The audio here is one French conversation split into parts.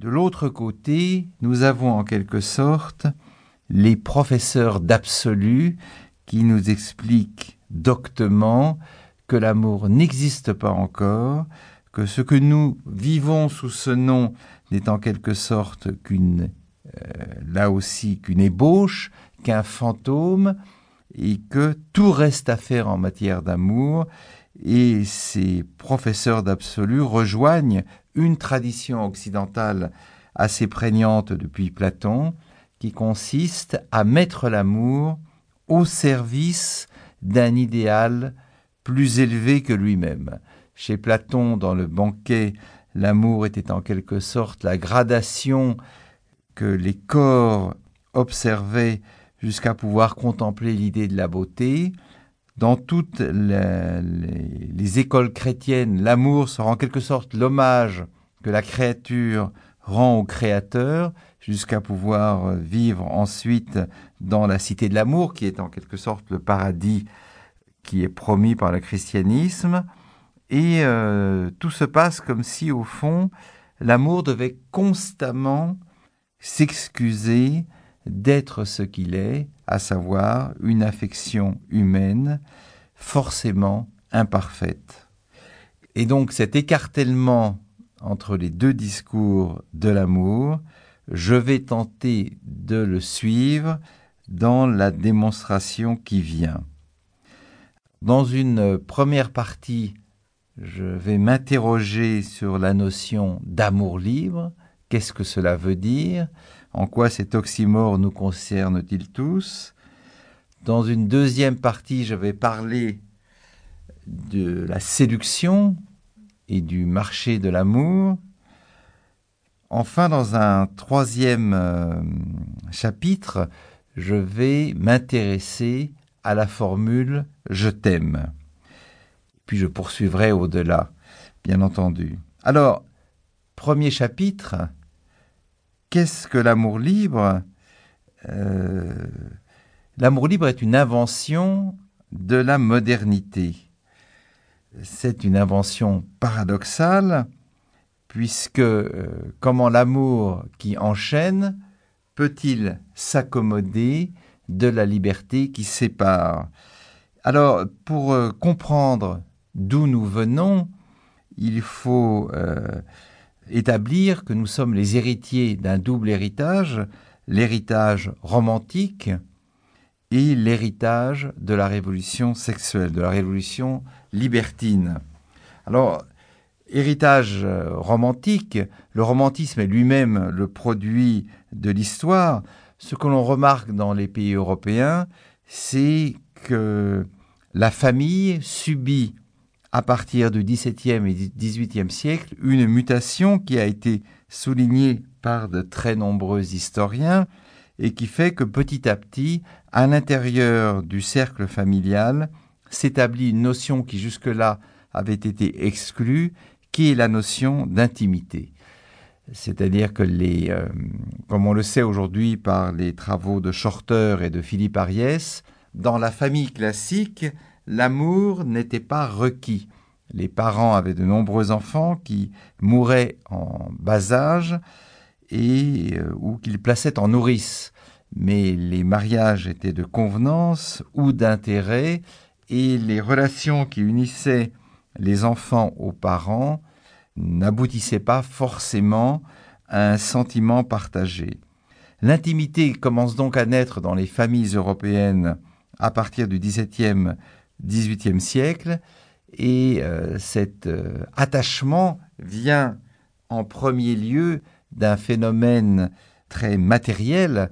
De l'autre côté, nous avons en quelque sorte les professeurs d'absolu qui nous expliquent doctement que l'amour n'existe pas encore, que ce que nous vivons sous ce nom n'est en quelque sorte qu'une, euh, là aussi, qu'une ébauche, qu'un fantôme, et que tout reste à faire en matière d'amour, et ces professeurs d'absolu rejoignent une tradition occidentale assez prégnante depuis Platon, qui consiste à mettre l'amour au service d'un idéal plus élevé que lui-même. Chez Platon, dans le banquet, l'amour était en quelque sorte la gradation que les corps observaient jusqu'à pouvoir contempler l'idée de la beauté. Dans toutes les, les écoles chrétiennes, l'amour sera en quelque sorte l'hommage que la créature rend au Créateur, jusqu'à pouvoir vivre ensuite dans la cité de l'amour, qui est en quelque sorte le paradis qui est promis par le christianisme. Et euh, tout se passe comme si, au fond, l'amour devait constamment s'excuser d'être ce qu'il est, à savoir une affection humaine forcément imparfaite. Et donc cet écartèlement entre les deux discours de l'amour, je vais tenter de le suivre dans la démonstration qui vient. Dans une première partie, je vais m'interroger sur la notion d'amour libre. Qu'est-ce que cela veut dire? En quoi cet oxymore nous concerne-t-il tous? Dans une deuxième partie, je vais parler de la séduction et du marché de l'amour. Enfin, dans un troisième euh, chapitre, je vais m'intéresser à la formule je t'aime. Puis je poursuivrai au-delà, bien entendu. Alors, premier chapitre, qu'est-ce que l'amour libre? Euh, L'amour libre est une invention de la modernité. C'est une invention paradoxale, puisque euh, comment l'amour qui enchaîne peut-il s'accommoder de la liberté qui sépare? Alors, pour euh, comprendre d'où nous venons, il faut établir que nous sommes les héritiers d'un double héritage, l'héritage romantique et l'héritage de la révolution sexuelle, de la révolution libertine. Alors, héritage euh, romantique, le romantisme est lui-même le produit de l'histoire. Ce que l'on remarque dans les pays européens, c'est que la famille subit à partir du XVIIe et XVIIIe siècle une mutation qui a été soulignée par de très nombreux historiens et qui fait que petit à petit, à l'intérieur du cercle familial, s'établit une notion qui jusque-là avait été exclue, qui est la notion d'intimité. C'est-à-dire que les, euh, comme on le sait aujourd'hui par les travaux de Shorter et de Philippe Ariès, dans la famille classique, l'amour n'était pas requis. Les parents avaient de nombreux enfants qui mouraient en bas âge et euh, ou qu'ils plaçaient en nourrice. Mais les mariages étaient de convenance ou d'intérêt et les relations qui unissaient les enfants aux parents n'aboutissaient pas forcément à un sentiment partagé. L'intimité commence donc à naître dans les familles européennes à partir du XVIIe, XVIIIe siècle, et euh, cet euh, attachement vient en premier lieu d'un phénomène très matériel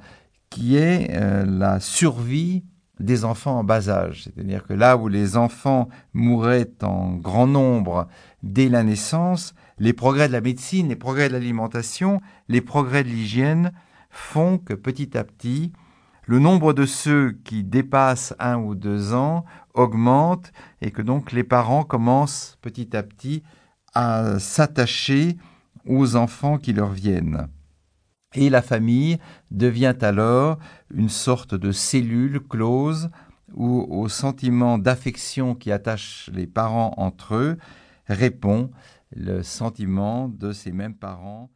qui est euh, la survie des enfants en bas âge. C'est-à-dire que là où les enfants mouraient en grand nombre dès la naissance, les progrès de la médecine, les progrès de l'alimentation, les progrès de l'hygiène font que petit à petit, le nombre de ceux qui dépassent un ou deux ans augmente et que donc les parents commencent petit à petit à s'attacher aux enfants qui leur viennent. Et la famille devient alors une sorte de cellule close où au sentiment d'affection qui attache les parents entre eux répond le sentiment de ces mêmes parents